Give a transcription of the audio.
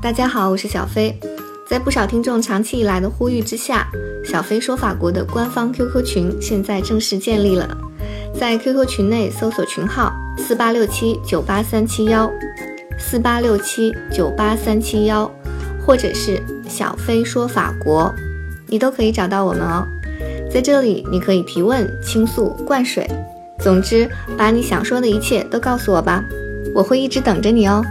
大家好我是小飞。在不少听众长期以来的呼吁之下小飞说法国的官方 qq 群现在正式建立了。在 qq 群内搜索群号四八六七九八三七幺四八六七九八三七幺或者是小飞说法国。你都可以找到我们哦。在这里你可以提问倾诉灌水总之把你想说的一切都告诉我吧。我会一直等着你哦。